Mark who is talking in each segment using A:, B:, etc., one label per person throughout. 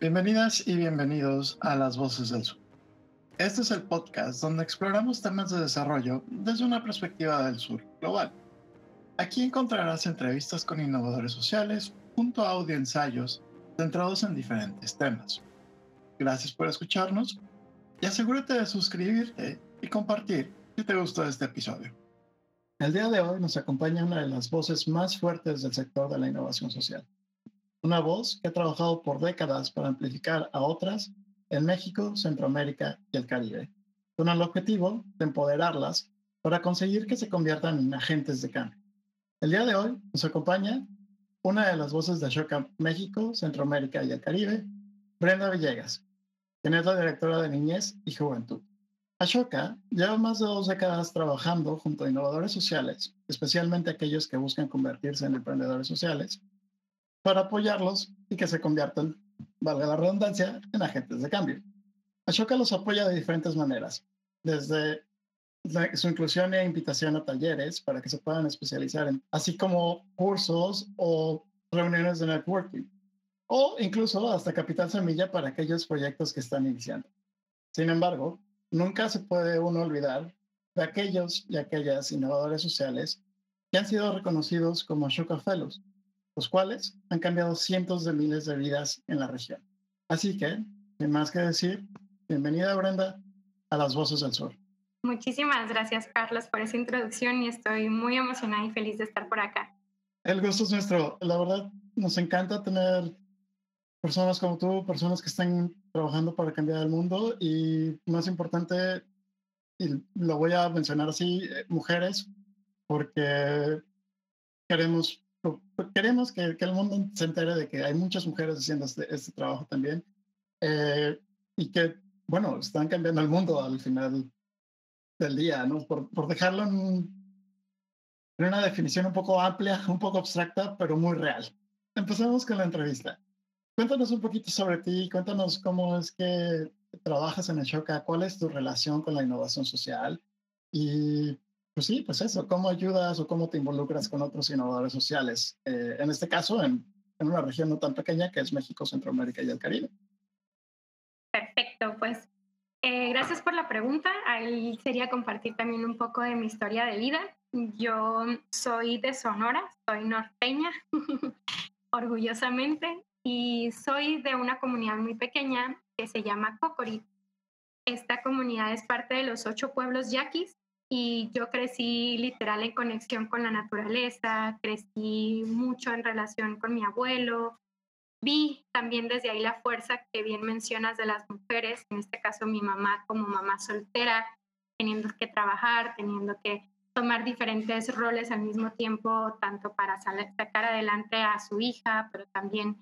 A: Bienvenidas y bienvenidos a Las Voces del Sur. Este es el podcast donde exploramos temas de desarrollo desde una perspectiva del sur global. Aquí encontrarás entrevistas con innovadores sociales junto a audio ensayos centrados en diferentes temas. Gracias por escucharnos y asegúrate de suscribirte y compartir si te gustó este episodio. El día de hoy nos acompaña una de las voces más fuertes del sector de la innovación social. Una voz que ha trabajado por décadas para amplificar a otras en México, Centroamérica y el Caribe, con el objetivo de empoderarlas para conseguir que se conviertan en agentes de cambio. El día de hoy nos acompaña una de las voces de Ashoka México, Centroamérica y el Caribe, Brenda Villegas, quien es la directora de Niñez y Juventud. Ashoka lleva más de dos décadas trabajando junto a innovadores sociales, especialmente aquellos que buscan convertirse en emprendedores sociales, para apoyarlos y que se conviertan, valga la redundancia, en agentes de cambio. Ashoka los apoya de diferentes maneras, desde su inclusión e invitación a talleres para que se puedan especializar en, así como cursos o reuniones de networking, o incluso hasta capital semilla para aquellos proyectos que están iniciando. Sin embargo, nunca se puede uno olvidar de aquellos y aquellas innovadores sociales que han sido reconocidos como Ashoka Fellows, los cuales han cambiado cientos de miles de vidas en la región. Así que, sin más que decir, bienvenida Brenda a las Voces del Sur.
B: Muchísimas gracias Carlos por esa introducción y estoy muy emocionada y feliz de estar por acá.
A: El gusto es nuestro. La verdad, nos encanta tener personas como tú, personas que están trabajando para cambiar el mundo y más importante, y lo voy a mencionar así, eh, mujeres, porque queremos, queremos que, que, el mundo se entere de que hay muchas mujeres haciendo este, este trabajo también eh, y que, bueno, están cambiando el mundo al final del día, ¿no? Por, por dejarlo en, en una definición un poco amplia, un poco abstracta, pero muy real. Empezamos con la entrevista. Cuéntanos un poquito sobre ti, cuéntanos cómo es que trabajas en Ashoka, cuál es tu relación con la innovación social y pues sí, pues eso, cómo ayudas o cómo te involucras con otros innovadores sociales, eh, en este caso en, en, una región no tan pequeña que es México, Centroamérica y el Caribe.
B: Perfecto, pues eh, gracias por la pregunta. Ahí sería compartir también un poco de mi historia de vida. Yo soy de Sonora, soy norteña, orgullosamente, y soy de una comunidad muy pequeña que se llama Cocorit. Esta comunidad es parte de los ocho pueblos yaquis y yo crecí literal en conexión con la naturaleza, crecí mucho en relación con mi abuelo, vi también desde ahí la fuerza que bien mencionas de las mujeres, en este caso mi mamá como mamá soltera, teniendo que trabajar, teniendo que tomar diferentes roles al mismo tiempo, tanto para sacar adelante a su hija, pero también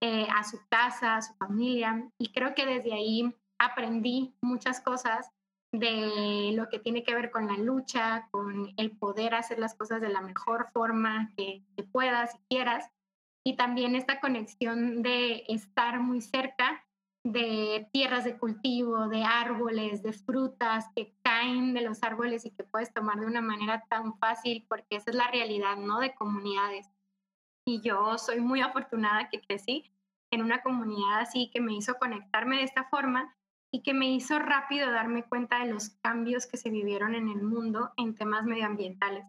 B: eh, a su casa, a su familia. Y creo que desde ahí aprendí muchas cosas de lo que tiene que ver con la lucha, con el poder hacer las cosas de la mejor forma que, puedas y quieras. Y también esta conexión de estar muy cerca de tierras de cultivo, de árboles, de frutas que caen de los árboles y que puedes tomar de una manera tan fácil, porque esa es la realidad, ¿no? De comunidades y yo soy muy afortunada que crecí en una comunidad así que me hizo conectarme de esta forma y que me hizo rápido darme cuenta de los cambios que se vivieron en el mundo en temas medioambientales.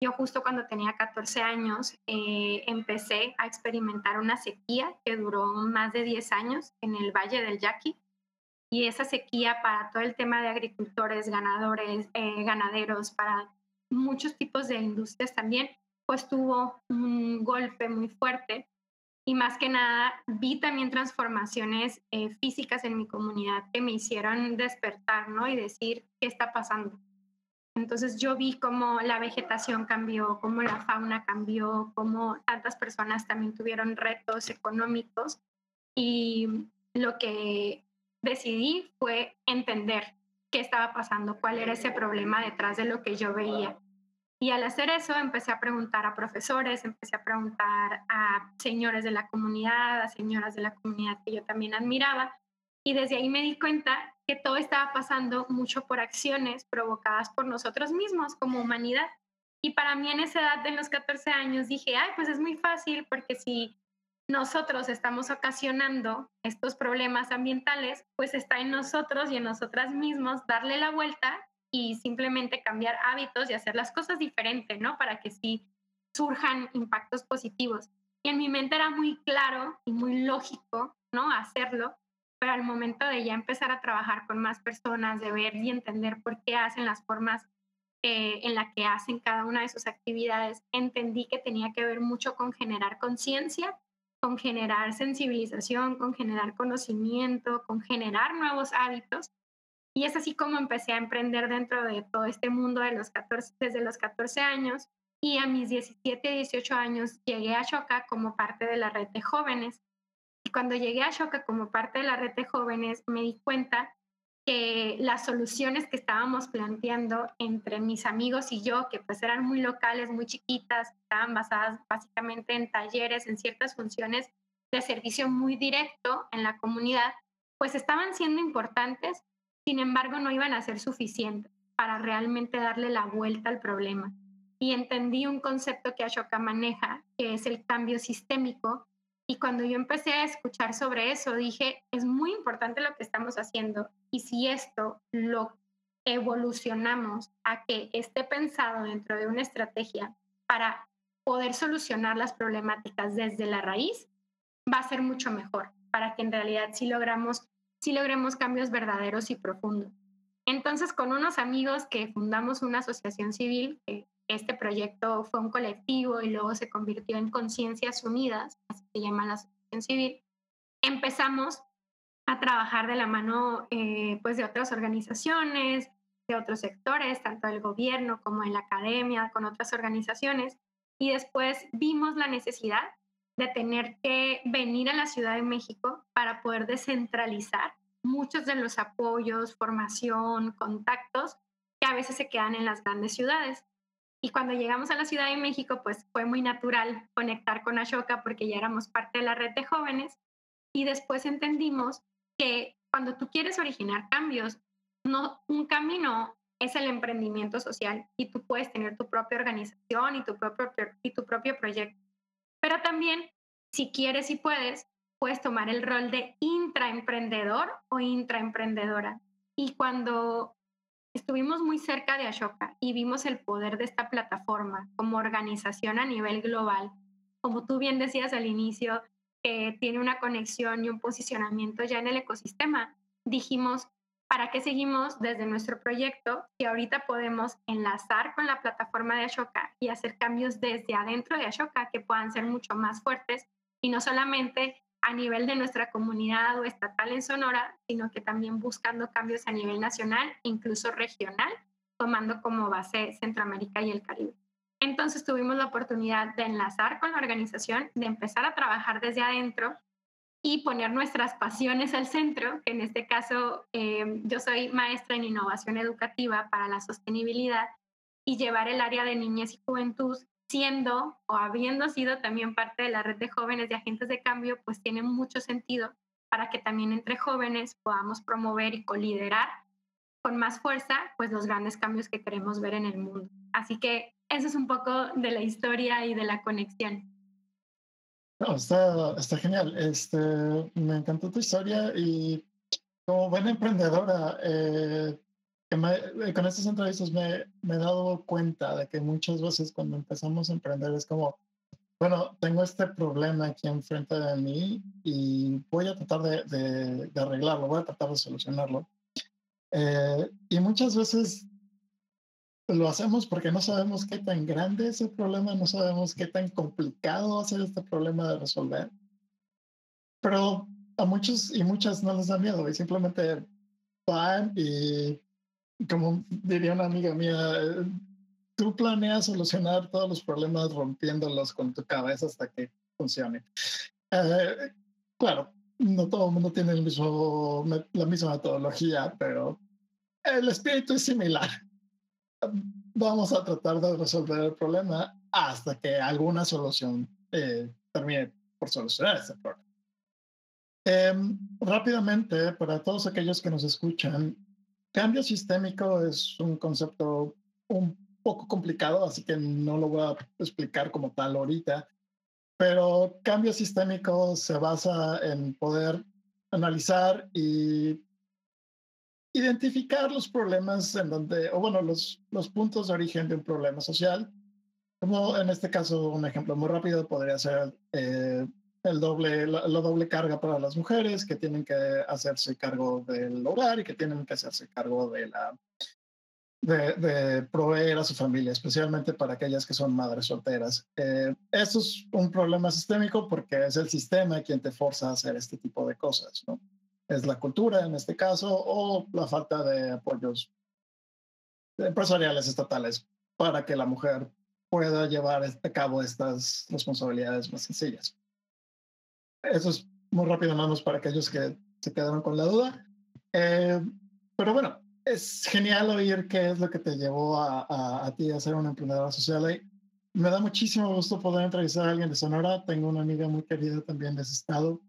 B: Yo justo cuando tenía 14 años eh, empecé a experimentar una sequía que duró más de 10 años en el Valle del Yaqui y esa sequía para todo el tema de agricultores, ganadores, eh, ganaderos, para muchos tipos de industrias también, pues tuvo un golpe muy fuerte y más que nada vi también transformaciones eh, físicas en mi comunidad que me hicieron despertar, ¿no? Y decir, ¿qué está pasando? Entonces yo vi cómo la vegetación cambió, cómo la fauna cambió, cómo tantas personas también tuvieron retos económicos y lo que decidí fue entender qué estaba pasando, cuál era ese problema detrás de lo que yo veía. Y al hacer eso empecé a preguntar a profesores, empecé a preguntar a señores de la comunidad, a señoras de la comunidad que yo también admiraba. Y desde ahí me di cuenta que todo estaba pasando mucho por acciones provocadas por nosotros mismos como humanidad. Y para mí en esa edad de los 14 años dije, ay, pues es muy fácil porque si nosotros estamos ocasionando estos problemas ambientales, pues está en nosotros y en nosotras mismos darle la vuelta y simplemente cambiar hábitos y hacer las cosas diferente, ¿no? Para que sí surjan impactos positivos. Y en mi mente era muy claro y muy lógico, ¿no? Hacerlo, pero al momento de ya empezar a trabajar con más personas, de ver y entender por qué hacen las formas eh, en la que hacen cada una de sus actividades, entendí que tenía que ver mucho con generar conciencia, con generar sensibilización, con generar conocimiento, con generar nuevos hábitos. Y es así como empecé a emprender dentro de todo este mundo de los 14, desde los 14 años. Y a mis 17, 18 años llegué a Shoka como parte de la red de jóvenes. Y cuando llegué a Shoka como parte de la red de jóvenes, me di cuenta que las soluciones que estábamos planteando entre mis amigos y yo, que pues eran muy locales, muy chiquitas, estaban basadas básicamente en talleres, en ciertas funciones de servicio muy directo en la comunidad, pues estaban siendo importantes, sin embargo no iban a ser suficientes para realmente darle la vuelta al problema. Y entendí un concepto que Ashoka maneja, que es el cambio sistémico, y cuando yo empecé a escuchar sobre eso, dije, es muy importante lo que estamos haciendo. Y si esto lo evolucionamos a que esté pensado dentro de una estrategia para poder solucionar las problemáticas desde la raíz, va a ser mucho mejor para que en realidad sí logramos, sí logremos cambios verdaderos y profundos. Entonces, con unos amigos que fundamos una asociación civil, este proyecto fue un colectivo y luego se convirtió en Conciencias Unidas, así se llama la asociación civil, empezamos a trabajar de la mano eh, pues de otras organizaciones, de otros sectores, tanto del gobierno como en la academia, con otras organizaciones, y después vimos la necesidad de tener que venir a la Ciudad de México para poder descentralizar muchos de los apoyos, formación, contactos que a veces se quedan en las grandes ciudades. Y cuando llegamos a la Ciudad de México, pues fue muy natural conectar con Ashoka porque ya éramos parte de la red de jóvenes. Y después entendimos que cuando tú quieres originar cambios, no, un camino es el emprendimiento social y tú puedes tener tu propia organización y tu propio, y tu propio proyecto. Pero también, si quieres y puedes, puedes tomar el rol de intraemprendedor o intraemprendedora. Y cuando estuvimos muy cerca de Ashoka y vimos el poder de esta plataforma como organización a nivel global. Como tú bien decías al inicio, que tiene una conexión y un posicionamiento ya en el ecosistema, dijimos, ¿para qué seguimos desde nuestro proyecto si ahorita podemos enlazar con la plataforma de Ashoka y hacer cambios desde adentro de Ashoka que puedan ser mucho más fuertes y no solamente a nivel de nuestra comunidad o estatal en Sonora, sino que también buscando cambios a nivel nacional, incluso regional, tomando como base Centroamérica y el Caribe. Entonces tuvimos la oportunidad de enlazar con la organización, de empezar a trabajar desde adentro y poner nuestras pasiones al centro, en este caso eh, yo soy maestra en innovación educativa para la sostenibilidad y llevar el área de niñez y juventud siendo o habiendo sido también parte de la red de jóvenes y agentes de cambio, pues tiene mucho sentido para que también entre jóvenes podamos promover y coliderar con más fuerza pues los grandes cambios que queremos ver en el mundo. Así que eso es un poco de la historia y de la conexión.
A: Está, está genial. Este, me encantó tu historia y como buena emprendedora, eh, eh, con estas entrevistas me, me, he dado cuenta de que muchas veces cuando empezamos a emprender es como, bueno, tengo este problema aquí enfrente de mí y voy a tratar de, de, arreglarlo, voy a tratar de solucionarlo. Eh, y muchas veces lo hacemos porque no sabemos qué tan grande es el problema, no sabemos qué tan complicado va a ser este problema de resolver. Pero a muchos y muchas no les da miedo y simplemente van y como diría una amiga mía, tú planeas solucionar todos los problemas rompiéndolos con tu cabeza hasta que funcione. Eh, claro, no todo el mundo tiene la misma metodología, pero el espíritu es similar. Vamos a tratar de resolver el problema hasta que alguna solución eh, termine por solucionar ese problema. Em, rápidamente, para todos aquellos que nos escuchan, Cambio sistémico es un concepto un poco complicado, así que no lo voy a explicar como tal ahorita. pero cambio sistémico se basa en poder analizar y identificar los problemas en donde, o bueno, los, puntos de origen de un problema social. Como en este caso, un ejemplo muy rápido podría ser eh, el doble, la, doble carga para las mujeres que tienen que hacerse cargo del hogar y que tienen que hacerse cargo de la de, proveer a su familia, especialmente para aquellas que son madres solteras. Eh, eso es un problema sistémico porque es el sistema quien te forza a hacer este tipo de cosas, ¿no? Es la cultura en este caso o la falta de apoyos empresariales estatales para que la mujer pueda llevar a cabo estas responsabilidades más sencillas. Eso es muy rápido, nada para aquellos que se quedaron con la duda. Eh, pero bueno, es genial oír qué es lo que te llevó a, a, ti a ser una emprendedora social. me da muchísimo gusto poder entrevistar a alguien de Sonora. Tengo una amiga muy querida también de ese estado.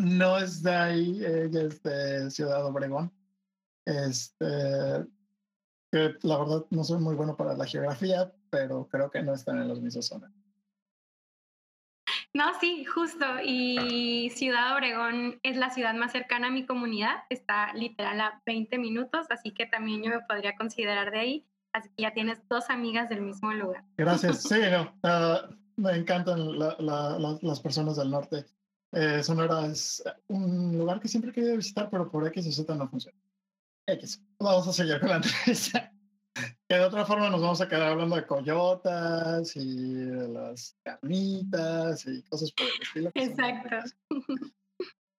A: No es de ahí, es de Ciudad Obregón. Este, que la verdad no soy muy bueno para la geografía, pero creo que no están en los mismos zonas.
B: No, sí, justo. Y Ciudad Obregón es la ciudad más cercana a mi comunidad. Está literal a 20 minutos, así que también yo me podría considerar de ahí. Así que ya tienes dos amigas del mismo lugar.
A: Gracias. Sí, no, ah, me encantan las personas del norte. Eh, Sonora es un lugar que siempre he querido visitar, pero por X o Z no funciona. X. Vamos a seguir con la entrevista que de otra forma nos vamos a quedar hablando de coyotas y de las carnitas y cosas por el estilo.
B: Exacto.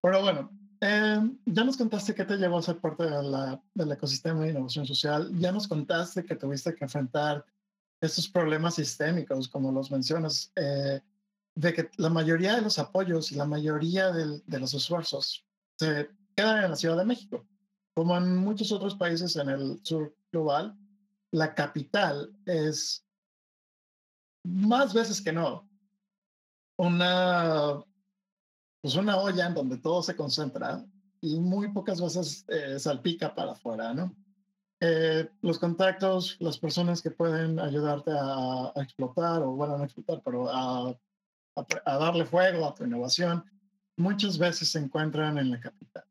A: Pero bueno, em, ya nos contaste que te llevó a ser parte de la, del ecosistema de innovación social. Ya nos contaste que tuviste que enfrentar estos problemas sistémicos, como los mencionas, eh, de que la mayoría de los apoyos y la mayoría de los esfuerzos se quedan en la Ciudad de México, como en muchos otros países en el sur global la capital es más veces que no una, pues una olla en donde todo se concentra y muy pocas veces eh, salpica para afuera, ¿no? Eh, los contactos, las personas que pueden ayudarte a, explotar, o bueno, no explotar, pero a, a, darle fuego a tu innovación, muchas veces se encuentran en la capital.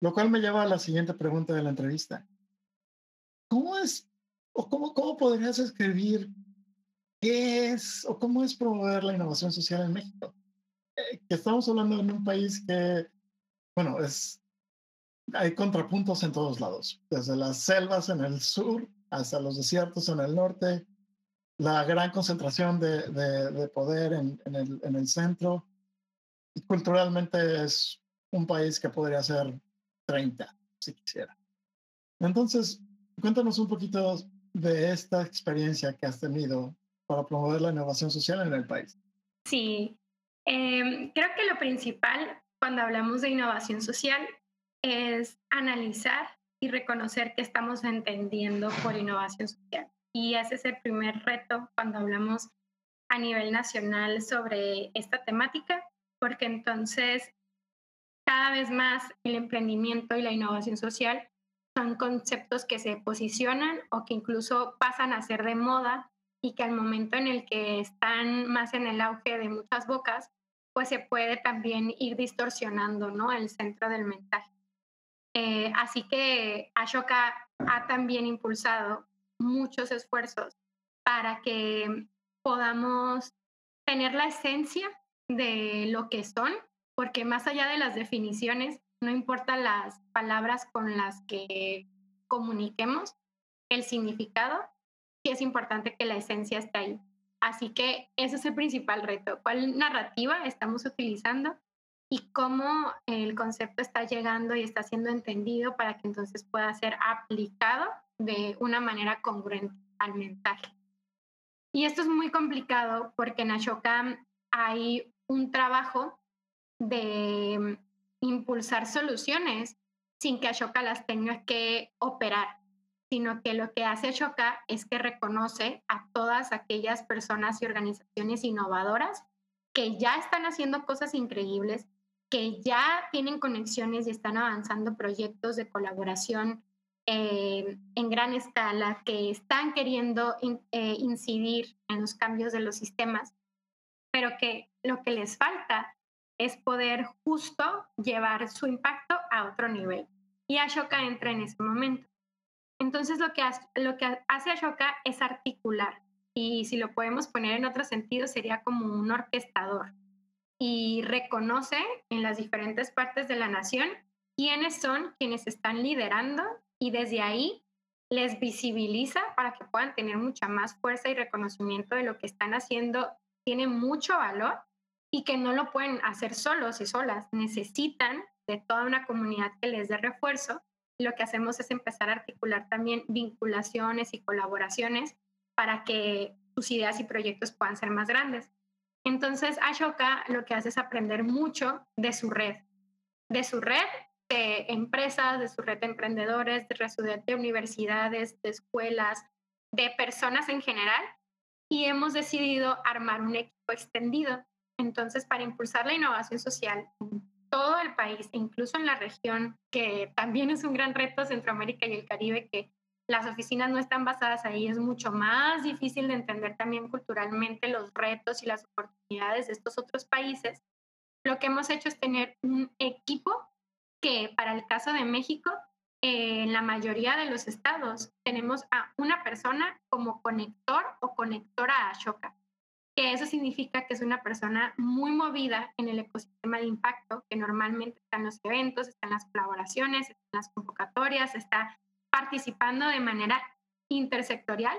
A: Lo cual me lleva a la siguiente pregunta de la entrevista. ¿Cómo es ¿O cómo, cómo podrías escribir qué es o cómo es promover la innovación social en México? Eh, que estamos hablando en un país que, bueno, es, hay contrapuntos en todos lados, desde las selvas en el sur hasta los desiertos en el norte, la gran concentración de, de, poder en, en, el, en el centro. Culturalmente es un país que podría ser 30, si quisiera. Entonces, cuéntanos un poquito de esta experiencia que has tenido para promover la innovación social en el país?
B: Sí, em, creo que lo principal cuando hablamos de innovación social es analizar y reconocer que estamos entendiendo por innovación social. Y ese es el primer reto cuando hablamos a nivel nacional sobre esta temática, porque entonces cada vez más el emprendimiento y la innovación social son conceptos que se posicionan o que incluso pasan a ser de moda y que al momento en el que están más en el auge de muchas bocas, pues se puede también ir distorsionando ¿no? el centro del mensaje. Eh, así que Ashoka ha también impulsado muchos esfuerzos para que podamos tener la esencia de lo que son, porque más allá de las definiciones, no importa las palabras con las que comuniquemos el significado, sí es importante que la esencia esté ahí. Así que ese es el principal reto. ¿Cuál narrativa estamos utilizando y cómo el concepto está llegando y está siendo entendido para que entonces pueda ser aplicado de una manera congruente al mensaje? Y esto es muy complicado porque en Ashoka hay un trabajo de impulsar soluciones sin que Ashoka las tenga que operar, sino que lo que hace Ashoka es que reconoce a todas aquellas personas y organizaciones innovadoras que ya están haciendo cosas increíbles, que ya tienen conexiones y están avanzando proyectos de colaboración eh, en gran escala, que están queriendo eh, incidir en los cambios de los sistemas pero que lo que les falta es poder justo llevar su impacto a otro nivel. Y Ashoka entra en ese momento. Entonces lo que, lo que hace Ashoka es articular y si lo podemos poner en otro sentido sería como un orquestador y reconoce en las diferentes partes de la nación quiénes son quienes están liderando y desde ahí les visibiliza para que puedan tener mucha más fuerza y reconocimiento de lo que están haciendo, tiene mucho valor y que no lo pueden hacer solos y solas, necesitan de toda una comunidad que les dé refuerzo. Lo que hacemos es empezar a articular también vinculaciones y colaboraciones para que sus ideas y proyectos puedan ser más grandes. Entonces, Ashoka lo que hace es aprender mucho de su red, de su red de empresas, de su red de emprendedores, de su de universidades, de escuelas, de personas en general, y hemos decidido armar un equipo extendido entonces, para impulsar la innovación social en todo el país, e incluso en la región, que también es un gran reto, Centroamérica y el Caribe, que las oficinas no están basadas ahí, es mucho más difícil de entender también culturalmente los retos y las oportunidades de estos otros países. Lo que hemos hecho es tener un equipo que para el caso de México, en la mayoría de los estados tenemos a una persona como conector o conectora a Ashoka que eso significa que es una persona muy movida en el ecosistema de impacto, que normalmente está en los eventos, está en las colaboraciones, está en las convocatorias, está participando de manera intersectorial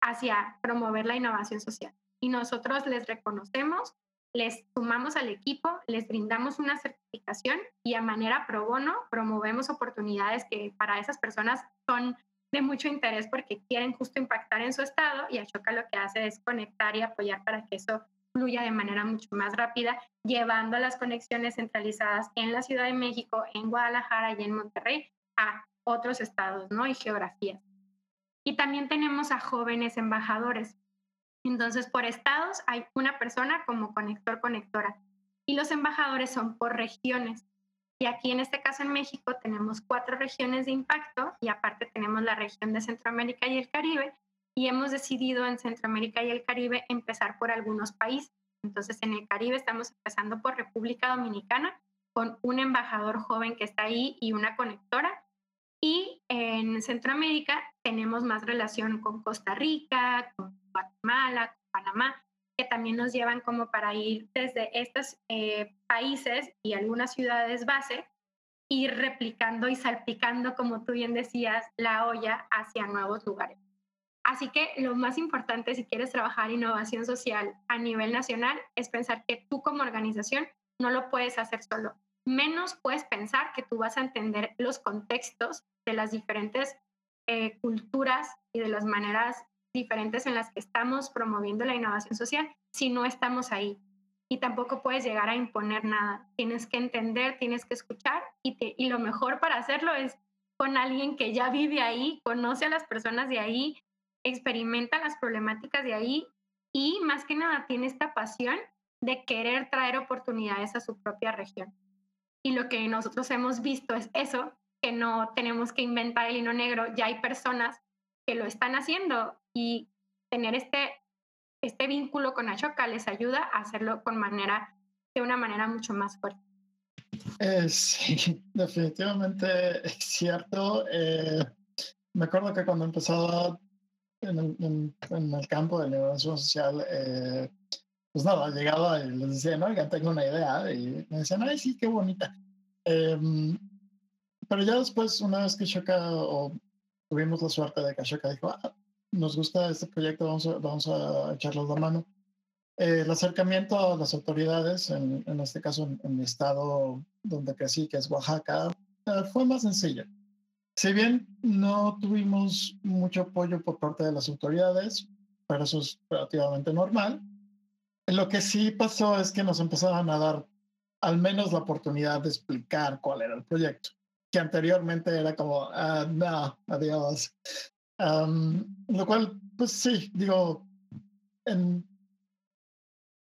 B: hacia promover la innovación social. Y nosotros les reconocemos, les sumamos al equipo, les brindamos una certificación y a manera pro bono promovemos oportunidades que para esas personas son de mucho interés porque quieren justo impactar en su estado y Ashoka lo que hace es conectar y apoyar para que eso fluya de manera mucho más rápida, llevando las conexiones centralizadas en la Ciudad de México, en Guadalajara y en Monterrey a otros estados ¿no? y geografías. Y también tenemos a jóvenes embajadores. Entonces, por estados hay una persona como conector-conectora y los embajadores son por regiones. Y aquí en este caso en México tenemos cuatro regiones de impacto y aparte tenemos la región de Centroamérica y el Caribe y hemos decidido en Centroamérica y el Caribe empezar por algunos países. Entonces en el Caribe estamos empezando por República Dominicana con un embajador joven que está ahí y una conectora. Y en Centroamérica tenemos más relación con Costa Rica, con Panamá que también nos llevan como para ir desde estos eh, países y algunas ciudades base, ir replicando y salpicando, como tú bien decías, la olla hacia nuevos lugares. Así que lo más importante si quieres trabajar innovación social a nivel nacional es pensar que tú como organización no lo puedes hacer solo. Menos puedes pensar que tú vas a entender los contextos de las diferentes eh, culturas y de las maneras diferentes en las que estamos promoviendo la innovación social si no estamos ahí. Y tampoco puedes llegar a imponer nada. Tienes que entender, tienes que escuchar y, y lo mejor para hacerlo es con alguien que ya vive ahí, conoce a las personas de ahí, experimenta las problemáticas de ahí y más que nada tiene esta pasión de querer traer oportunidades a su propia región. Y lo que nosotros hemos visto es eso, que no tenemos que inventar el hilo negro, ya hay personas que lo están haciendo y tener este, este vínculo con Ashoka les ayuda a hacerlo con manera, de una manera mucho más fuerte.
A: Eh, sí, definitivamente es cierto. Eh, me acuerdo que cuando empezaba en el, en, el campo de la innovación social, eh, pues nada, llegaba y les decía, ya tengo una idea, y me decían, ay, sí, qué bonita. Em, pero ya después, una vez que Ashoka o tuvimos la suerte de que Ashoka dijo, ah, nos gusta este proyecto, vamos a, vamos a echarlos la mano. Eh, el acercamiento a las autoridades, en, en este caso en, mi estado donde crecí, que es Oaxaca, eh, fue más sencillo. Si bien no tuvimos mucho apoyo por parte de las autoridades, pero eso es relativamente normal, lo que sí pasó es que nos empezaban a dar al menos la oportunidad de explicar cuál era el proyecto que anteriormente era como, ah, no, adiós. lo cual, pues sí, digo, en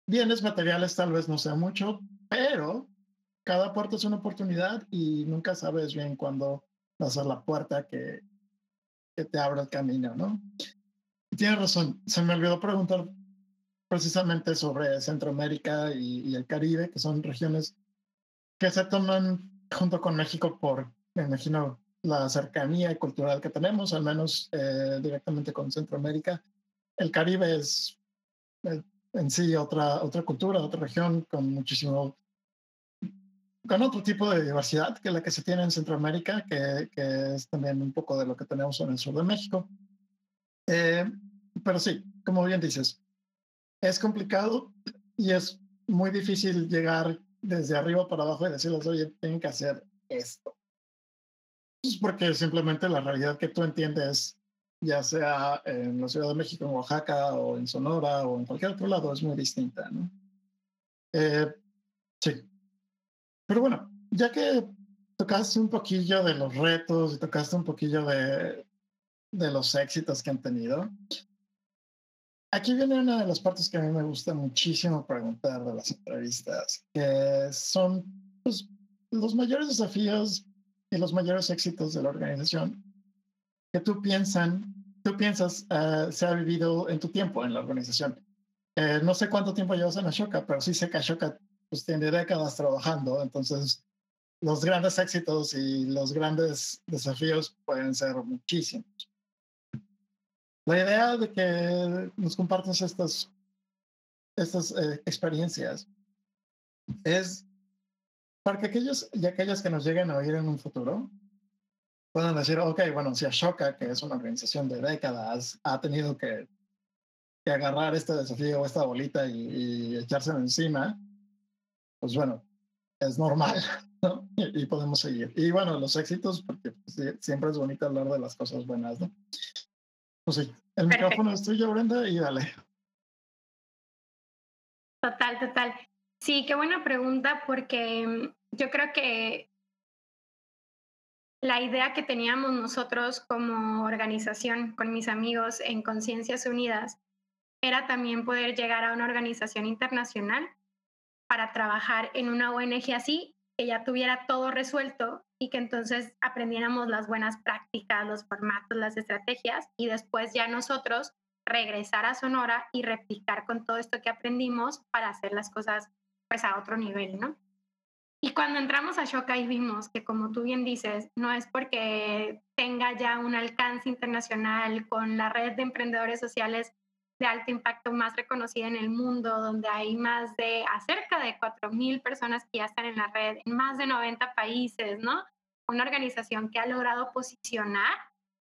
A: bienes materiales tal vez no sea mucho, pero cada puerta es una oportunidad y nunca sabes bien cuándo va a ser la puerta que, que te abra el camino, ¿no? tienes razón, se me olvidó preguntar precisamente sobre Centroamérica y, el Caribe, que son regiones que se toman junto con México por, me imagino, la cercanía cultural que tenemos, al menos eh, directamente con Centroamérica. El Caribe es eh, en sí otra, otra cultura, otra región con muchísimo, con otro tipo de diversidad que la que se tiene en Centroamérica, que, que es también un poco de lo que tenemos en el sur de México. Eh, pero sí, como bien dices, es complicado y es muy difícil llegar desde arriba para abajo y decirles, oye, tienen que hacer esto. Es porque simplemente la realidad que tú entiendes, ya sea en la Ciudad de México, en Oaxaca, o en Sonora, o en cualquier otro lado, es muy distinta, ¿no? Eh, sí. Pero bueno, ya que tocaste un poquillo de los retos y tocaste un poquillo de, de los éxitos que han tenido, Aquí viene una de las partes que a mí me gusta muchísimo preguntar de las entrevistas, que son pues, los mayores desafíos y los mayores éxitos de la organización que tú, piensan, tú piensas uh, se ha vivido en tu tiempo en la organización. Eh, no sé cuánto tiempo llevas en Ashoka, pero sí sé que Ashoka pues, tiene décadas trabajando, entonces los grandes éxitos y los grandes desafíos pueden ser muchísimos. La idea de que nos compartas estas, estas eh, experiencias es para que aquellos y aquellas que nos lleguen a oír en un futuro puedan decir, ok, bueno, si Ashoka, que es una organización de décadas, ha tenido que, que agarrar este desafío o esta bolita y, y echárselo encima, pues bueno, es normal, ¿no? Y, y, podemos seguir. Y bueno, los éxitos, porque pues, siempre es bonito hablar de las cosas buenas, ¿no? Pues sí, el micrófono es tuyo, Brenda, y dale.
B: Total, total. Sí, qué buena pregunta, porque mm, yo creo que la idea que teníamos nosotros como organización con mis amigos en Conciencias Unidas era también poder llegar a una organización internacional para trabajar en una ONG así que ya tuviera todo resuelto y que entonces aprendiéramos las buenas prácticas, los formatos, las estrategias y después ya nosotros regresar a Sonora y replicar con todo esto que aprendimos para hacer las cosas pues a otro nivel, ¿no? Y cuando entramos a Shoka y vimos que como tú bien dices, no es porque tenga ya un alcance internacional con la red de emprendedores sociales de alto impacto más reconocida en el mundo, donde hay más de acerca de 4.000 personas que ya están en la red, en más de 90 países, ¿no? Una organización que ha logrado posicionar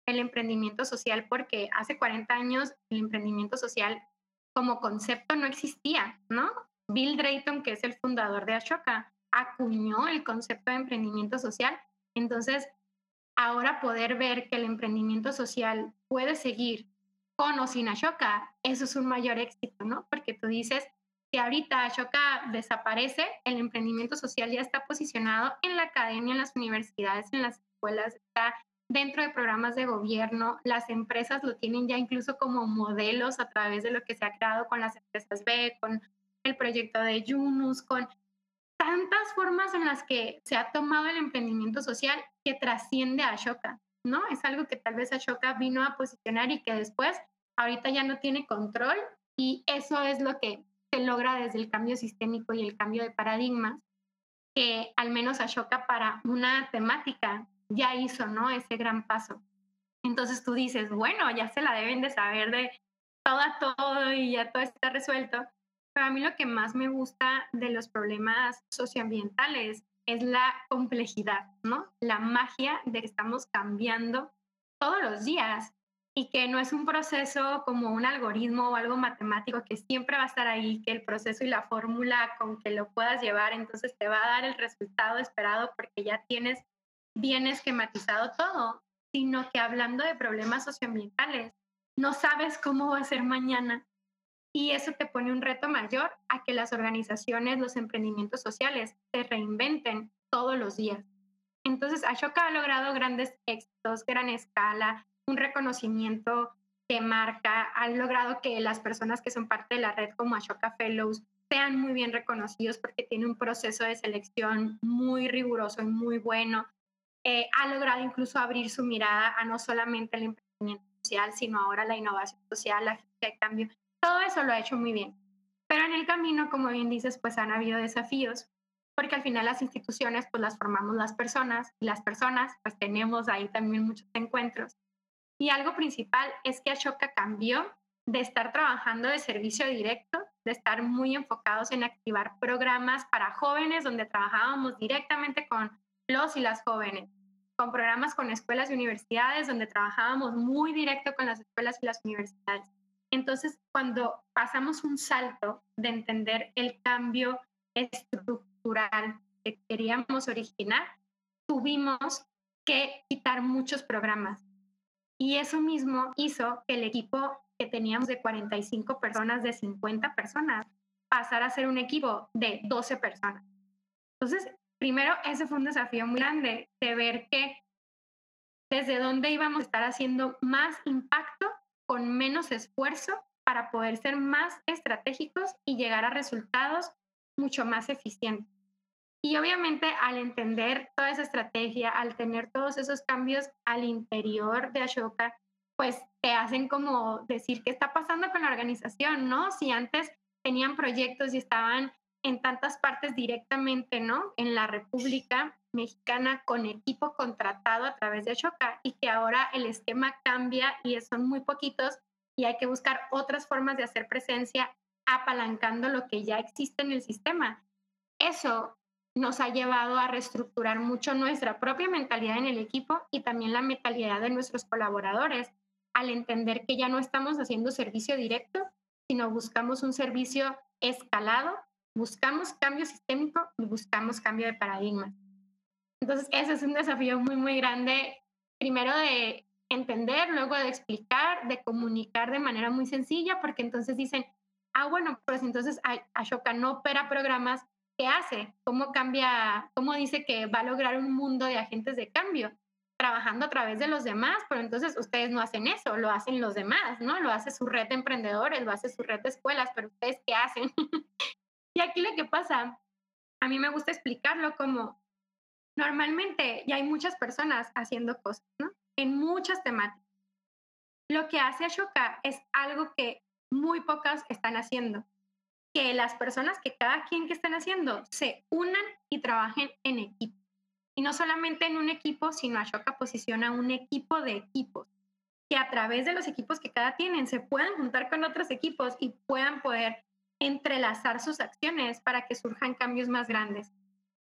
B: el emprendimiento social porque hace 40 años el emprendimiento social como concepto no existía, ¿no? Bill Drayton, que es el fundador de Ashoka, acuñó el concepto de emprendimiento social. Entonces, ahora poder ver que el emprendimiento social puede seguir con o sin Ashoka, eso es un mayor éxito, ¿no? Porque tú dices que ahorita Ashoka desaparece, el emprendimiento social ya está posicionado en la academia, en las universidades, en las escuelas, está dentro de programas de gobierno, las empresas lo tienen ya incluso como modelos a través de lo que se ha creado con las empresas B, con el proyecto de Yunus, con tantas formas en las que se ha tomado el emprendimiento social que trasciende a Ashoka. ¿no? Es algo que tal vez Ashoka vino a posicionar y que después ahorita ya no tiene control y eso es lo que se logra desde el cambio sistémico y el cambio de paradigmas que al menos Ashoka para una temática ya hizo, ¿no? Ese gran paso. Entonces tú dices, bueno, ya se la deben de saber de todo a todo y ya todo está resuelto. Pero a mí lo que más me gusta de los problemas socioambientales es la complejidad, ¿no? La magia de que estamos cambiando todos los días y que no es un proceso como un algoritmo o algo matemático que siempre va a estar ahí, que el proceso y la fórmula con que lo puedas llevar, entonces te va a dar el resultado esperado porque ya tienes bien esquematizado todo, sino que hablando de problemas socioambientales, no sabes cómo va a ser mañana, y eso te pone un reto mayor a que las organizaciones, los emprendimientos sociales se reinventen todos los días. Entonces, Ashoka ha logrado grandes éxitos, gran escala, un reconocimiento de marca, ha logrado que las personas que son parte de la red como Ashoka Fellows sean muy bien reconocidos porque tiene un proceso de selección muy riguroso y muy bueno. Eh, ha logrado incluso abrir su mirada a no solamente el emprendimiento social, sino ahora la innovación social, la de cambio todo eso lo ha hecho muy bien. Pero en el camino, como bien dices, pues han habido desafíos, porque al final las instituciones pues las formamos las personas y las personas pues tenemos ahí también muchos encuentros. Y algo principal es que Ashoka cambió de estar trabajando de servicio directo, de estar muy enfocados en activar programas para jóvenes donde trabajábamos directamente con los y las jóvenes, con programas con escuelas y universidades donde trabajábamos muy directo con las escuelas y las universidades. Entonces, cuando pasamos un salto de entender el cambio estructural que queríamos originar, tuvimos que quitar muchos programas. Y eso mismo hizo que el equipo que teníamos de 45 personas, de 50 personas, pasara a ser un equipo de 12 personas. Entonces, primero, ese fue un desafío muy grande de ver que desde dónde íbamos a estar haciendo más impacto con menos esfuerzo para poder ser más estratégicos y llegar a resultados mucho más eficientes. Y obviamente al entender toda esa estrategia, al tener todos esos cambios al interior de Ashoka, pues te hacen como decir qué está pasando con la organización, ¿no? Si antes tenían proyectos y estaban en tantas partes directamente, ¿no? En la República Mexicana con equipo contratado a través de Ashoka y que ahora el esquema cambia y son muy poquitos y hay que buscar otras formas de hacer presencia apalancando lo que ya existe en el sistema. Eso nos ha llevado a reestructurar mucho nuestra propia mentalidad en el equipo y también la mentalidad de nuestros colaboradores al entender que ya no estamos haciendo servicio directo, sino buscamos un servicio escalado, buscamos cambio sistémico y buscamos cambio de paradigma. Entonces, ese es un desafío muy, muy grande, primero de entender, luego de explicar, de comunicar de manera muy sencilla, porque entonces dicen, ah, bueno, pues entonces Ashoka no opera programas, ¿qué hace? ¿Cómo cambia, cómo dice que va a lograr un mundo de agentes de cambio? trabajando a través de los demás, pero entonces ustedes no hacen eso, lo hacen los demás, ¿no? Lo hace su red de emprendedores, lo hace su red de escuelas, pero ustedes qué hacen? y aquí lo que pasa, a mí me gusta explicarlo como normalmente ya hay muchas personas haciendo cosas, ¿no? En muchas temáticas. Lo que hace Ashoka es algo que muy pocas están haciendo, que las personas que cada quien que están haciendo se unan y trabajen en equipo. Y no solamente en un equipo, sino Ashoka posiciona un equipo de equipos, que a través de los equipos que cada tienen se puedan juntar con otros equipos y puedan poder entrelazar sus acciones para que surjan cambios más grandes.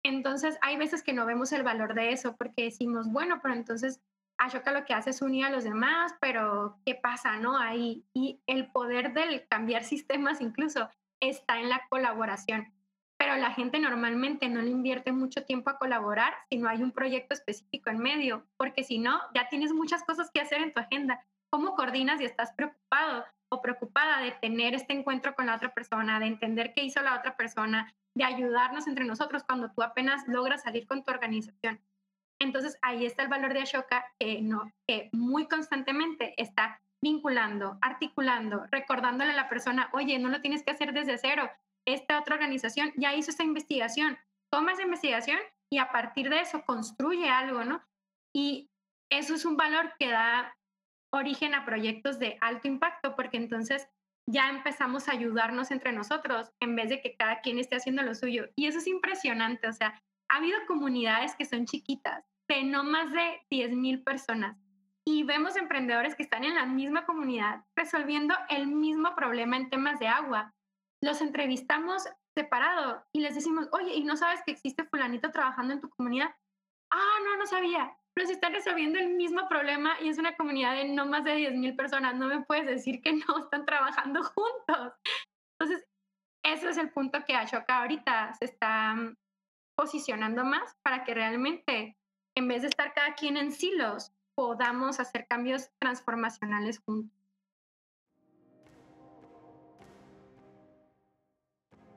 B: Entonces, hay veces que no vemos el valor de eso porque decimos, bueno, pero entonces Ashoka lo que hace es unir a los demás, pero ¿qué pasa, no? Ahí, y el poder del cambiar sistemas incluso está en la colaboración pero la gente normalmente no le invierte mucho tiempo a colaborar si no hay un proyecto específico en medio, porque si no, ya tienes muchas cosas que hacer en tu agenda. ¿Cómo coordinas y estás preocupado o preocupada de tener este encuentro con la otra persona, de entender qué hizo la otra persona, de ayudarnos entre nosotros cuando tú apenas logras salir con tu organización? Entonces ahí está el valor de Ashoka, que, no, que muy constantemente está vinculando, articulando, recordándole a la persona, oye, no lo tienes que hacer desde cero, esta otra organización ya hizo esta investigación, toma esa investigación y a partir de eso construye algo, ¿no? Y eso es un valor que da origen a proyectos de alto impacto, porque entonces ya empezamos a ayudarnos entre nosotros en vez de que cada quien esté haciendo lo suyo. Y eso es impresionante, o sea, ha habido comunidades que son chiquitas, de no más de 10.000 personas, y vemos emprendedores que están en la misma comunidad resolviendo el mismo problema en temas de agua los entrevistamos separado y les decimos, oye, ¿y no sabes que existe fulanito trabajando en tu comunidad? Ah, no, no sabía. Pero si están resolviendo el mismo problema y es una comunidad de no más de 10.000 personas, no me puedes decir que no están trabajando juntos. Entonces, ese es el punto que Ashoka ahorita se está mm, posicionando más para que realmente, en vez de estar cada quien en silos, podamos hacer cambios transformacionales juntos.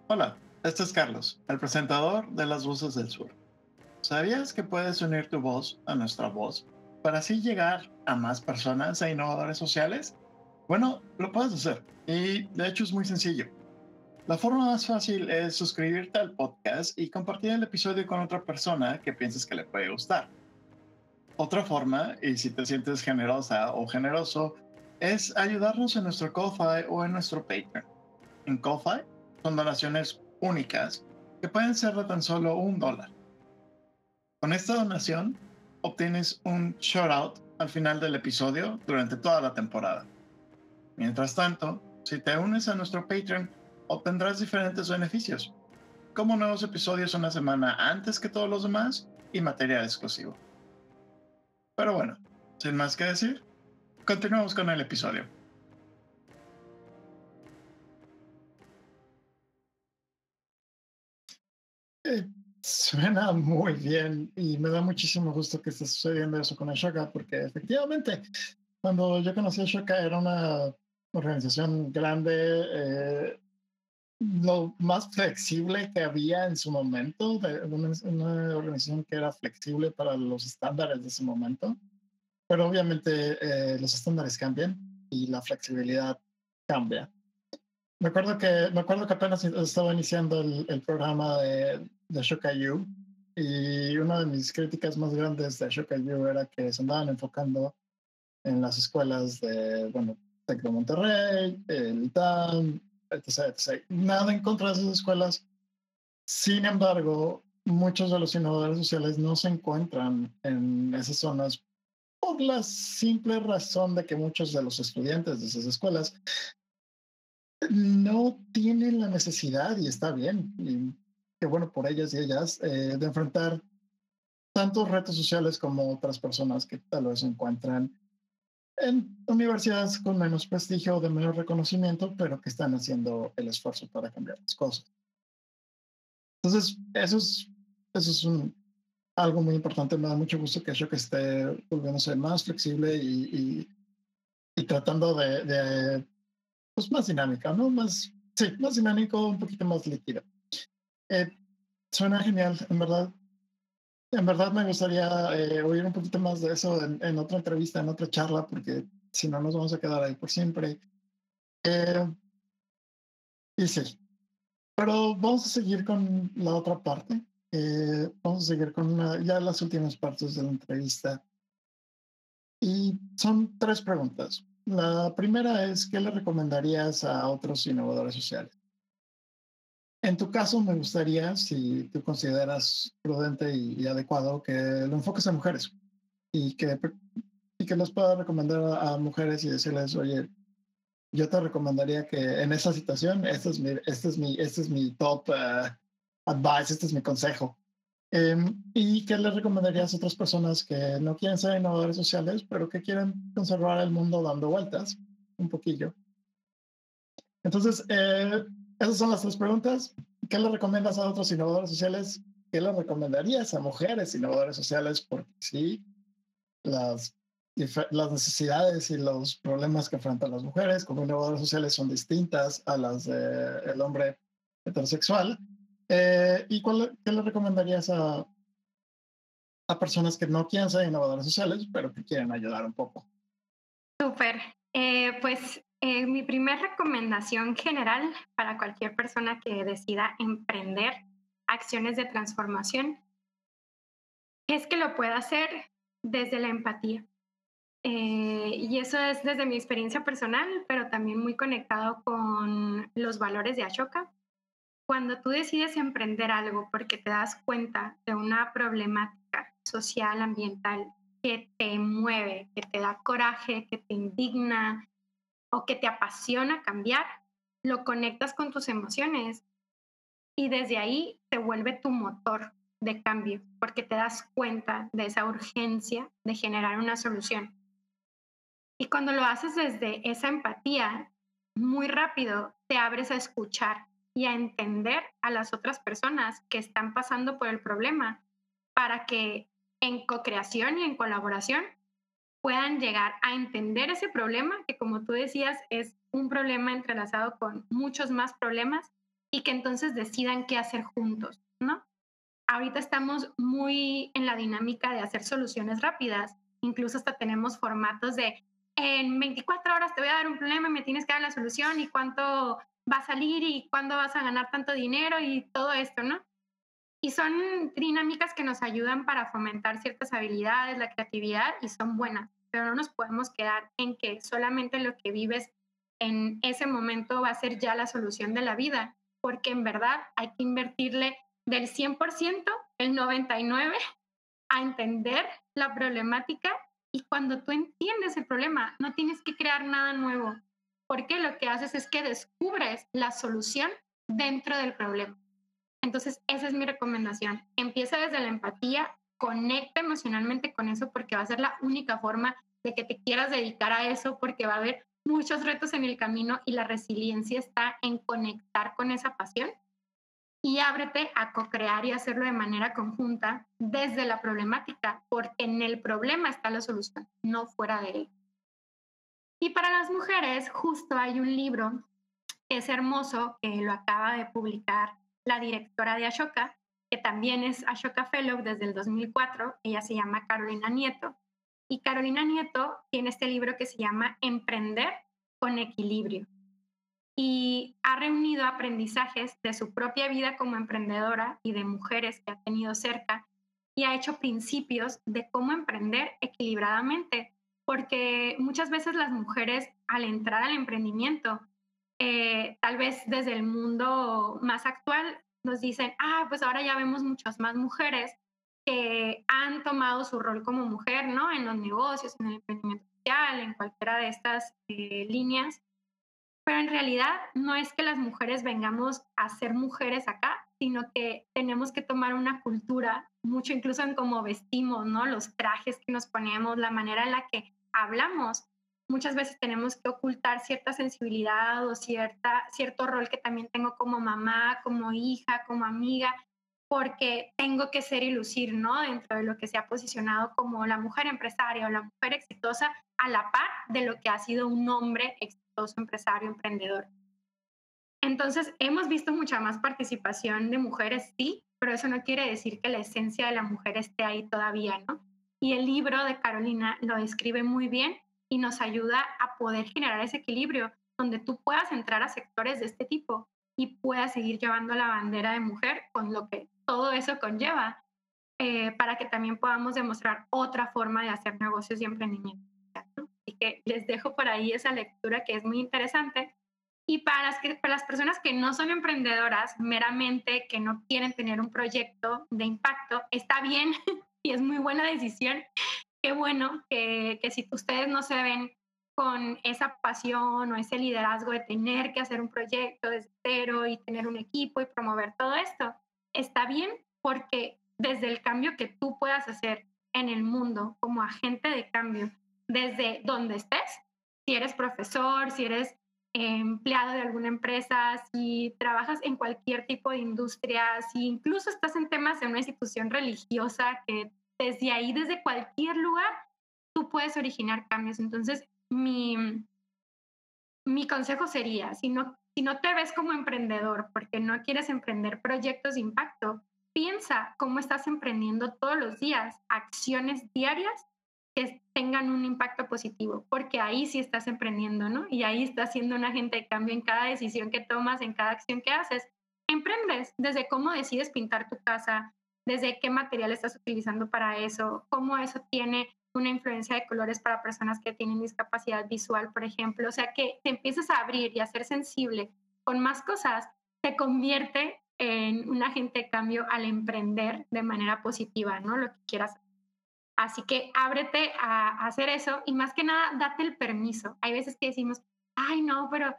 A: Hola, este es Carlos, el presentador de Las Voces del Sur. ¿Sabías que puedes unir tu voz a nuestra voz para así llegar a más personas e innovadores sociales? Bueno, lo puedes hacer y de hecho es muy sencillo. La forma más fácil es suscribirte al podcast y compartir el episodio con otra persona que pienses que le puede gustar. Otra forma, y si te sientes generosa o generoso, es ayudarnos en nuestro Ko-Fi o en nuestro Patreon. En Ko-Fi Son donaciones únicas que pueden ser de tan solo un dólar. Con esta donación obtienes un shout-out al final del episodio durante toda la temporada. Mientras tanto, si te unes a nuestro Patreon, obtendrás diferentes beneficios, como nuevos episodios una semana antes que todos los demás y material exclusivo. Pero bueno, sin más que decir, continuamos con el episodio. Eh, suena muy bien y me da muchísimo gusto que esté sucediendo eso con Ashoka porque efectivamente cuando yo conocí a Ashoka era una organización grande, eh, lo más flexible que había en su momento, una, una, organización que era flexible para los estándares de ese momento, pero obviamente eh, los estándares cambian y la flexibilidad cambia. Me acuerdo que, me acuerdo que apenas estaba iniciando el, el programa de, de Shokayu y una de mis críticas más grandes de Shokayu era que se andaban enfocando en las escuelas de, bueno, Tec de Monterrey, el ITAM, etc, Nada en contra de esas escuelas. Sin embargo, muchos de los innovadores sociales no se encuentran en esas zonas por la simple razón de que muchos de los estudiantes de esas escuelas no tienen la necesidad, y está bien, y qué bueno por ellas y ellas, eh, de enfrentar tantos retos sociales como otras personas que tal vez se encuentran en universidades con menos prestigio o de menor reconocimiento, pero que están haciendo el esfuerzo para cambiar las cosas. Entonces, eso es, eso es un, algo muy importante. Me da mucho gusto que que esté volviéndose más flexible y, y, tratando de, de, pues, más dinámica, ¿no? Más, sí, más dinámico, un poquito más líquido. Eh, suena genial, en verdad. En verdad me gustaría eh, oír un poquito más de eso en, otra entrevista, en otra charla, porque si no nos vamos a quedar ahí por siempre. Eh, y sí, pero vamos a seguir con la otra parte. Eh, vamos a seguir con ya las últimas partes de la entrevista. Y son tres preguntas. La primera es, ¿qué le recomendarías a otros innovadores sociales? En tu caso, me gustaría, si tú consideras prudente y, adecuado, que lo enfoques a mujeres y que, y que les pueda recomendar a, mujeres y decirles, oye, yo te recomendaría que en esa situación, este es mi, este es mi, este es mi top uh, advice, este es mi consejo. Em, y que le recomendarías a otras personas que no quieren ser innovadores sociales, pero que quieren conservar el mundo dando vueltas un poquillo. Entonces, eh, esas son las tres preguntas. ¿Qué le recomiendas a otros innovadores sociales? ¿Qué le recomendarías a mujeres innovadoras sociales? Porque sí, las, necesidades y los problemas que enfrentan las mujeres como innovadoras sociales son distintas a las del hombre heterosexual. Eh, ¿Y cuál, qué le recomendarías a, a personas que no quieren ser innovadoras sociales, pero que quieren ayudar un poco?
B: Súper. Eh, pues eh, mi primera recomendación general para cualquier persona que decida emprender acciones de transformación es que lo pueda hacer desde la empatía. Eh, y eso es desde mi experiencia personal, pero también muy conectado con los valores de Ashoka. Cuando tú decides emprender algo porque te das cuenta de una problemática social, ambiental, que te mueve, que te da coraje, que te indigna, o que te apasiona cambiar, lo conectas con tus emociones y desde ahí se vuelve tu motor de cambio, porque te das cuenta de esa urgencia de generar una solución. Y cuando lo haces desde esa empatía, muy rápido te abres a escuchar y a entender a las otras personas que están pasando por el problema para que en co-creación y en colaboración puedan llegar a entender ese problema, que como tú decías es un problema entrelazado con muchos más problemas y que entonces decidan qué hacer juntos, ¿no? Ahorita estamos muy en la dinámica de hacer soluciones rápidas, incluso hasta tenemos formatos de en 24 horas te voy a dar un problema y me tienes que dar la solución y cuánto va a salir y cuándo vas a ganar tanto dinero y todo esto, ¿no? Y son dinámicas que nos ayudan para fomentar ciertas habilidades, la creatividad y son buenas, pero no nos podemos quedar en que solamente lo que vives en ese momento va a ser ya la solución de la vida, porque en verdad hay que invertirle del 100%, el 99% a entender la problemática y cuando tú entiendes el problema, no tienes que crear nada nuevo, porque lo que haces es que descubres la solución dentro del problema. Entonces, esa es mi recomendación. Empieza desde la empatía, conecta emocionalmente con eso porque va a ser la única forma de que te quieras dedicar a eso porque va a haber muchos retos en el camino y la resiliencia está en conectar con esa pasión y ábrete a co-crear y hacerlo de manera conjunta desde la problemática, porque en el problema está la solución, no fuera de él. Y para las mujeres, justo hay un libro que es hermoso, que lo acaba de publicar la directora de Ashoka, que también es Ashoka Fellow desde el 2004, ella se llama Carolina Nieto, y Carolina Nieto tiene este libro que se llama Emprender con Equilibrio y ha reunido aprendizajes de su propia vida como emprendedora y de mujeres que ha tenido cerca y ha hecho principios de cómo emprender equilibradamente, porque muchas veces las mujeres al entrar al emprendimiento, eh, tal vez desde el mundo más actual, nos dicen, ah, pues ahora ya vemos muchas más mujeres que han tomado su rol como mujer, ¿no? En los negocios, en el emprendimiento social, en cualquiera de estas eh, líneas pero en realidad no es que las mujeres vengamos a ser mujeres acá, sino que tenemos que tomar una cultura, mucho incluso en cómo vestimos, ¿no? Los trajes que nos ponemos, la manera en la que hablamos. Muchas veces tenemos que ocultar cierta sensibilidad o cierta, cierto rol que también tengo como mamá, como hija, como amiga, porque tengo que ser y lucir, ¿no? Dentro de lo que se ha posicionado como la mujer empresaria o la mujer exitosa a la par de lo que ha sido un hombre exitoso empresario, emprendedor. Entonces, hemos visto mucha más participación de mujeres, sí, pero eso no quiere decir que la esencia de la mujer esté ahí todavía, ¿no? Y el libro de Carolina lo describe muy bien y nos ayuda a poder generar ese equilibrio donde tú puedas entrar a sectores de este tipo y puedas seguir llevando la bandera de mujer con lo que todo eso conlleva, eh, para que también podamos demostrar otra forma de hacer negocios y emprendimiento que les dejo por ahí esa lectura que es muy interesante. Y para las, que, para las personas que no son emprendedoras, meramente que no quieren tener un proyecto de impacto, está bien y es muy buena decisión. Qué bueno que, que si ustedes no se ven con esa pasión o ese liderazgo de tener que hacer un proyecto desde cero y tener un equipo y promover todo esto, está bien porque desde el cambio que tú puedas hacer en el mundo como agente de cambio desde donde estés, si eres profesor, si eres empleado de alguna empresa, si trabajas en cualquier tipo de industria, si incluso estás en temas de una institución religiosa, que desde ahí, desde cualquier lugar, tú puedes originar cambios. Entonces, mi, mi consejo sería, si no, si no te ves como emprendedor porque no quieres emprender proyectos de impacto, piensa cómo estás emprendiendo todos los días acciones diarias que tengan un impacto positivo, porque ahí sí estás emprendiendo, ¿no? Y ahí estás siendo un agente de cambio en cada decisión que tomas, en cada acción que haces. Emprendes desde cómo decides pintar tu casa, desde qué material estás utilizando para eso, cómo eso tiene una influencia de colores para personas que tienen discapacidad visual, por ejemplo. O sea, que te empiezas a abrir y a ser sensible con más cosas, te convierte en un agente de cambio al emprender de manera positiva, ¿no? Lo que quieras Así que ábrete a, hacer eso y más que nada, date el permiso. Hay veces que decimos, ay, no, pero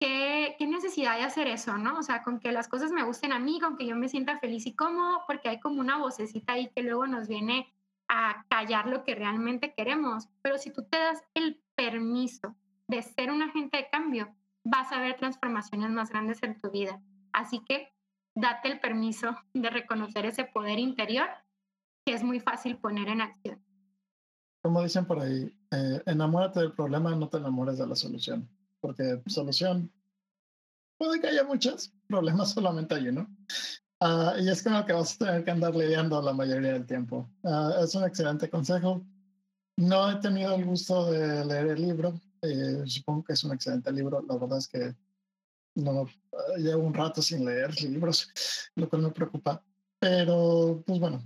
B: ¿qué, ¿qué, necesidad de hacer eso, no? O sea, con que las cosas me gusten a mí, con que yo me sienta feliz y cómodo, porque hay como una vocecita ahí que luego nos viene a callar lo que realmente queremos. Pero si tú te das el permiso de ser un agente de cambio, vas a ver transformaciones más grandes en tu vida. Así que date el permiso de reconocer ese poder interior es muy fácil poner en acción.
A: Como dicen por ahí, eh, enamórate del problema, no te enamores de la solución, porque solución puede que haya muchas, problemas solamente hay uno. Ah, y es con el que vas a tener que andar lidiando la mayoría del tiempo. Ah, es un excelente consejo. No he tenido el gusto de leer el libro. Eh, supongo que es un excelente libro. La verdad es que no llevo un rato sin leer libros, lo cual me preocupa. Pero, pues bueno,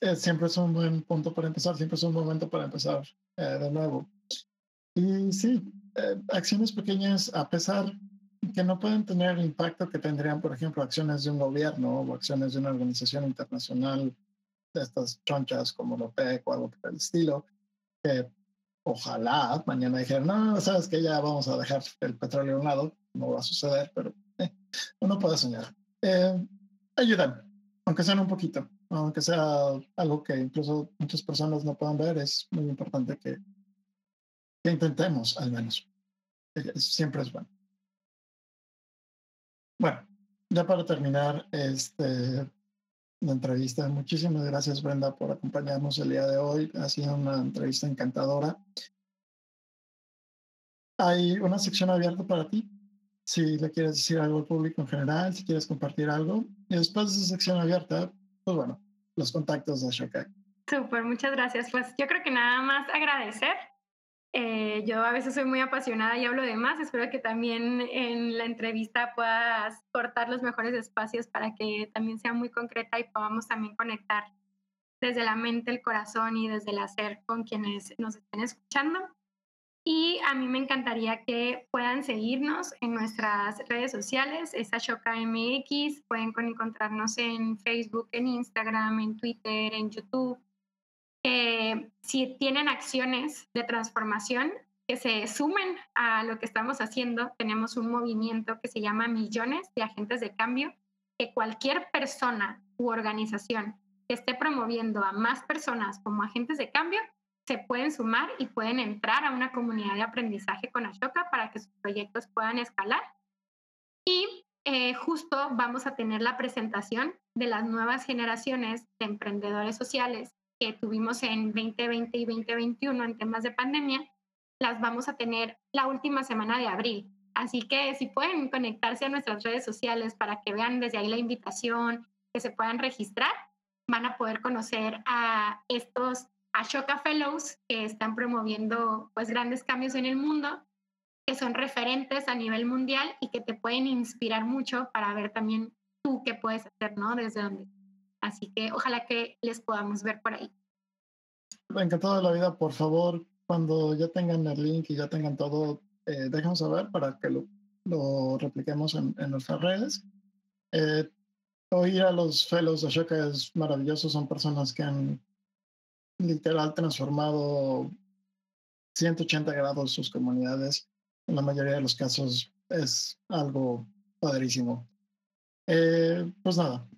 A: eh, siempre es un buen punto para empezar, siempre es un momento para empezar eh, de nuevo. Y sí, eh, acciones pequeñas, a pesar que no pueden tener el impacto que tendrían, por ejemplo, acciones de un gobierno o acciones de una organización internacional de estas chonchas como la OPEC o algo por el estilo, que ojalá mañana dijeran, no, sabes que ya vamos a dejar el petróleo a un lado, no va a suceder, pero eh, uno puede soñar. Eh, ayudan, aunque sean un poquito, aunque sea algo que incluso muchas personas no puedan ver, es muy importante que, que intentemos al menos. Siempre es bueno. Bueno, ya para terminar este, la entrevista, muchísimas gracias Brenda por acompañarnos el día de hoy. Ha sido una entrevista encantadora. Hay una sección abierta para ti. Si le quieres decir algo al público en general, si quieres compartir algo. Y después de esa sección abierta, pues bueno, los contactos de Shokai.
B: Súper, muchas gracias. Pues yo creo que nada más agradecer eh, yo a veces soy muy apasionada y hablo de más. Espero que también en la entrevista puedas cortar los mejores espacios para que también sea muy concreta y podamos también conectar desde la mente, el corazón y desde el hacer con quienes nos estén escuchando. Y a mí me encantaría que puedan seguirnos en nuestras redes sociales, es Ashoka MX, pueden encontrarnos en Facebook, en Instagram, en Twitter, en YouTube si tienen acciones de transformación que se sumen a lo que estamos haciendo, tenemos un movimiento que se llama Millones de Agentes de Cambio, que cualquier persona u organización que esté promoviendo a más personas como agentes de cambio, se pueden sumar y pueden entrar a una comunidad de aprendizaje con Ashoka para que sus proyectos puedan escalar. Y eh, justo vamos a tener la presentación de las nuevas generaciones de emprendedores sociales que tuvimos en 2020 y 2021 en temas de pandemia, las vamos a tener la última semana de abril. Así que si pueden conectarse a nuestras redes sociales para que vean desde ahí la invitación, que se puedan registrar, van a poder conocer a estos Ashoka Fellows que están promoviendo pues grandes cambios en el mundo, que son referentes a nivel mundial y que te pueden inspirar mucho para ver también tú qué puedes hacer, ¿no? Desde dónde Así que ojalá que les podamos ver por ahí.
A: Encantado de la vida, por favor, cuando ya tengan el link y ya tengan todo, eh, saber para que lo, lo repliquemos en, en, nuestras redes. Eh, oír a los fellows de Ashoka es maravilloso, son personas que han literal transformado 180 grados sus comunidades. En la mayoría de los casos es algo padrísimo. Eh, pues nada,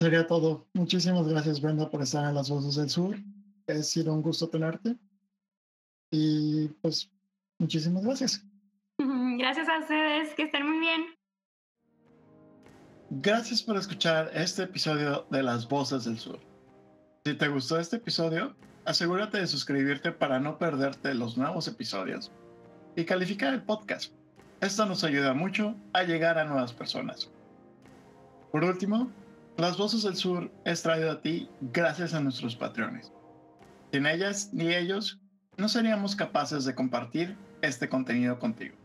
A: Sería todo. Muchísimas gracias, Brenda, por estar en las voces del sur. Ha sido un gusto tenerte. Y pues, muchísimas gracias.
B: Gracias a ustedes, que estén muy bien.
A: Gracias por escuchar este episodio de Las Voces del Sur. Si te gustó este episodio, asegúrate de suscribirte para no perderte los nuevos episodios y calificar el podcast. Esto nos ayuda mucho a llegar a nuevas personas. Por último, las Voces del Sur es traído a ti gracias a nuestros patrones. Sin ellas ni ellos, no seríamos capaces de compartir este contenido contigo.